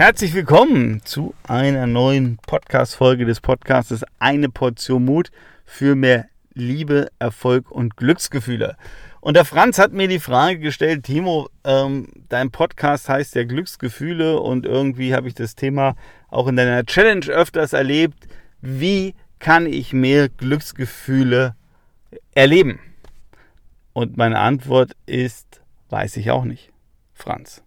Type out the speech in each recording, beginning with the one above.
Herzlich willkommen zu einer neuen Podcast-Folge des Podcasts Eine Portion Mut für mehr Liebe, Erfolg und Glücksgefühle. Und der Franz hat mir die Frage gestellt, Timo, ähm, dein Podcast heißt ja Glücksgefühle und irgendwie habe ich das Thema auch in deiner Challenge öfters erlebt. Wie kann ich mehr Glücksgefühle erleben? Und meine Antwort ist, weiß ich auch nicht, Franz.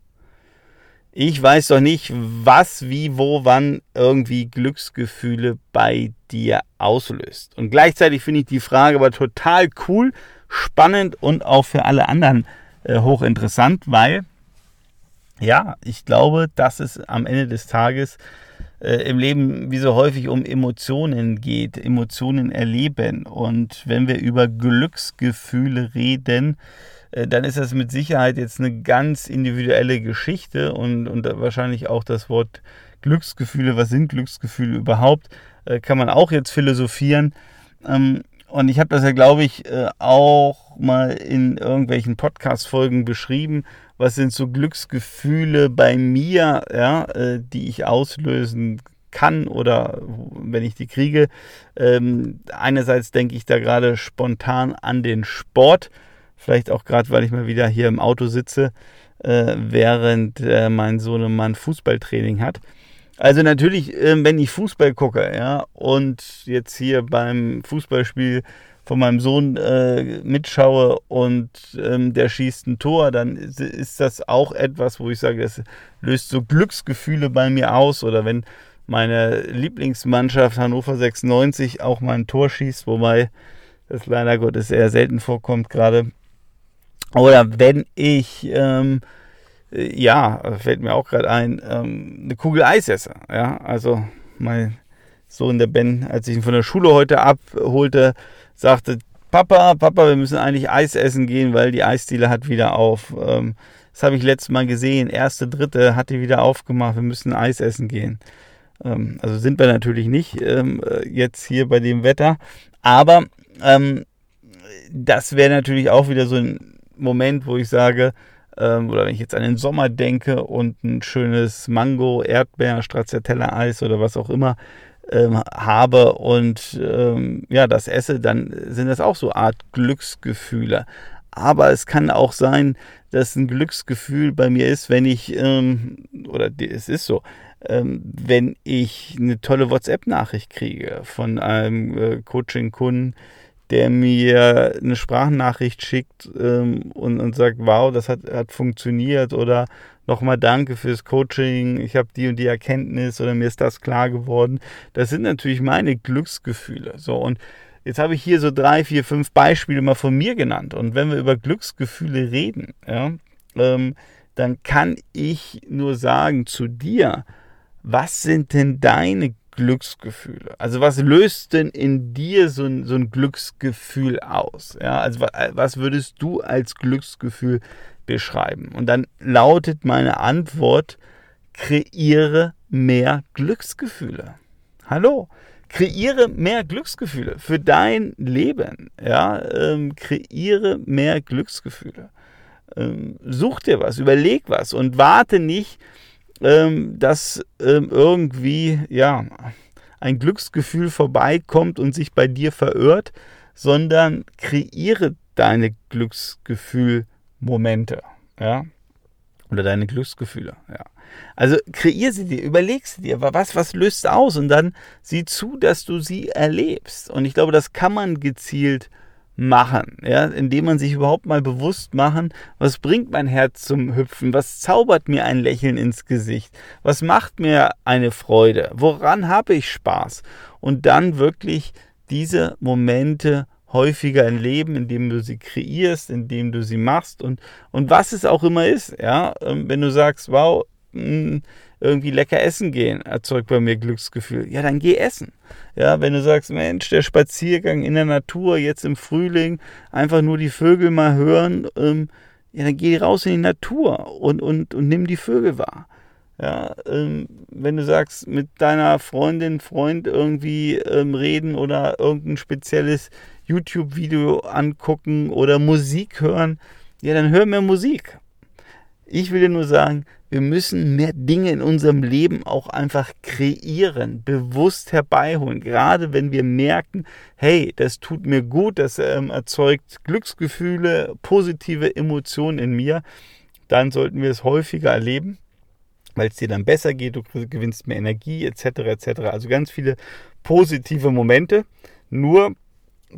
Ich weiß doch nicht, was, wie, wo, wann irgendwie Glücksgefühle bei dir auslöst. Und gleichzeitig finde ich die Frage aber total cool, spannend und auch für alle anderen äh, hochinteressant, weil ja, ich glaube, dass es am Ende des Tages äh, im Leben wie so häufig um Emotionen geht, Emotionen erleben. Und wenn wir über Glücksgefühle reden, dann ist das mit Sicherheit jetzt eine ganz individuelle Geschichte und, und wahrscheinlich auch das Wort Glücksgefühle, was sind Glücksgefühle überhaupt, äh, kann man auch jetzt philosophieren. Ähm, und ich habe das ja, glaube ich, äh, auch mal in irgendwelchen Podcast-Folgen beschrieben. Was sind so Glücksgefühle bei mir, ja, die ich auslösen kann oder wenn ich die kriege. Ähm, einerseits denke ich da gerade spontan an den Sport Vielleicht auch gerade, weil ich mal wieder hier im Auto sitze, äh, während äh, mein Sohnemann Fußballtraining hat. Also natürlich, äh, wenn ich Fußball gucke, ja, und jetzt hier beim Fußballspiel von meinem Sohn äh, mitschaue und ähm, der schießt ein Tor, dann ist das auch etwas, wo ich sage, das löst so Glücksgefühle bei mir aus. Oder wenn meine Lieblingsmannschaft Hannover 96 auch mal ein Tor schießt, wobei das leider Gottes eher selten vorkommt gerade. Oder wenn ich, ähm, ja, fällt mir auch gerade ein, ähm, eine Kugel Eis esse. Ja, also mein Sohn, der Ben, als ich ihn von der Schule heute abholte, sagte, Papa, Papa, wir müssen eigentlich Eis essen gehen, weil die Eisdiele hat wieder auf. Ähm, das habe ich letztes Mal gesehen. Erste, dritte hat die wieder aufgemacht. Wir müssen Eis essen gehen. Ähm, also sind wir natürlich nicht ähm, jetzt hier bei dem Wetter. Aber ähm, das wäre natürlich auch wieder so ein Moment, wo ich sage, ähm, oder wenn ich jetzt an den Sommer denke und ein schönes Mango, Erdbeer, Stracciatella-Eis oder was auch immer ähm, habe und ähm, ja, das esse, dann sind das auch so Art Glücksgefühle. Aber es kann auch sein, dass ein Glücksgefühl bei mir ist, wenn ich, ähm, oder es ist so, ähm, wenn ich eine tolle WhatsApp-Nachricht kriege von einem äh, Coaching-Kunden, der mir eine Sprachnachricht schickt ähm, und, und sagt, wow, das hat, hat funktioniert oder nochmal danke fürs Coaching, ich habe die und die Erkenntnis oder mir ist das klar geworden. Das sind natürlich meine Glücksgefühle. So und jetzt habe ich hier so drei, vier, fünf Beispiele mal von mir genannt. Und wenn wir über Glücksgefühle reden, ja, ähm, dann kann ich nur sagen zu dir, was sind denn deine Glücksgefühle? Also was löst denn in dir so ein, so ein Glücksgefühl aus? Ja, also was würdest du als Glücksgefühl beschreiben? Und dann lautet meine Antwort, kreiere mehr Glücksgefühle. Hallo, kreiere mehr Glücksgefühle für dein Leben. Ja, ähm, kreiere mehr Glücksgefühle. Ähm, such dir was, überleg was und warte nicht, ähm, dass ähm, irgendwie ja ein Glücksgefühl vorbeikommt und sich bei dir verirrt, sondern kreiere deine Glücksgefühlmomente, ja, oder deine Glücksgefühle, ja. Also kreier sie dir, überleg sie dir, was, was löst aus und dann sieh zu, dass du sie erlebst. Und ich glaube, das kann man gezielt machen, ja, indem man sich überhaupt mal bewusst machen, was bringt mein Herz zum Hüpfen, was zaubert mir ein Lächeln ins Gesicht, was macht mir eine Freude, woran habe ich Spaß? Und dann wirklich diese Momente häufiger erleben, indem du sie kreierst, indem du sie machst und, und was es auch immer ist, ja, ähm, wenn du sagst, wow, hm, irgendwie lecker essen gehen, erzeugt bei mir Glücksgefühl. Ja, dann geh essen. Ja, wenn du sagst, Mensch, der Spaziergang in der Natur, jetzt im Frühling, einfach nur die Vögel mal hören, ähm, ja, dann geh raus in die Natur und, und, und nimm die Vögel wahr. Ja, ähm, wenn du sagst, mit deiner Freundin, Freund irgendwie ähm, reden oder irgendein spezielles YouTube-Video angucken oder Musik hören, ja, dann hör mehr Musik. Ich will dir nur sagen, wir müssen mehr Dinge in unserem Leben auch einfach kreieren, bewusst herbeiholen. Gerade wenn wir merken, hey, das tut mir gut, das ähm, erzeugt Glücksgefühle, positive Emotionen in mir, dann sollten wir es häufiger erleben, weil es dir dann besser geht, du gewinnst mehr Energie etc. etc. Also ganz viele positive Momente. Nur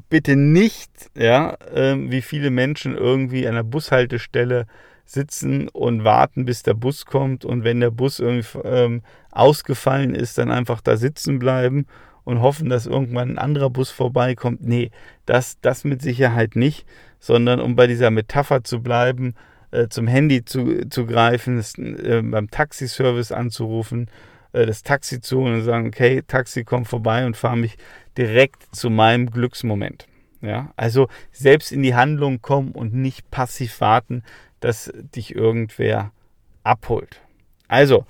bitte nicht, ja, äh, wie viele Menschen irgendwie an der Bushaltestelle sitzen und warten, bis der Bus kommt und wenn der Bus irgendwie ähm, ausgefallen ist, dann einfach da sitzen bleiben und hoffen, dass irgendwann ein anderer Bus vorbeikommt. Nee, das, das mit Sicherheit nicht, sondern um bei dieser Metapher zu bleiben, äh, zum Handy zu, zu greifen, das, äh, beim Taxiservice anzurufen, äh, das Taxi zu und sagen, okay, Taxi kommt vorbei und fahre mich direkt zu meinem Glücksmoment. Ja, also selbst in die Handlung kommen und nicht passiv warten, dass dich irgendwer abholt. Also,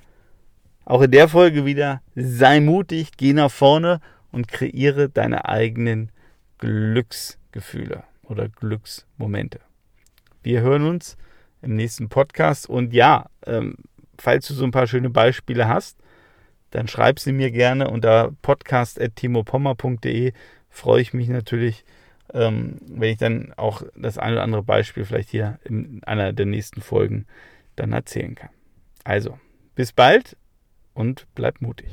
auch in der Folge wieder, sei mutig, geh nach vorne und kreiere deine eigenen Glücksgefühle oder Glücksmomente. Wir hören uns im nächsten Podcast und ja, ähm, falls du so ein paar schöne Beispiele hast, dann schreib sie mir gerne unter podcast.timopommer.de. Freue ich mich natürlich, ähm, wenn ich dann auch das eine oder andere Beispiel vielleicht hier in einer der nächsten Folgen dann erzählen kann. Also, bis bald und bleib mutig.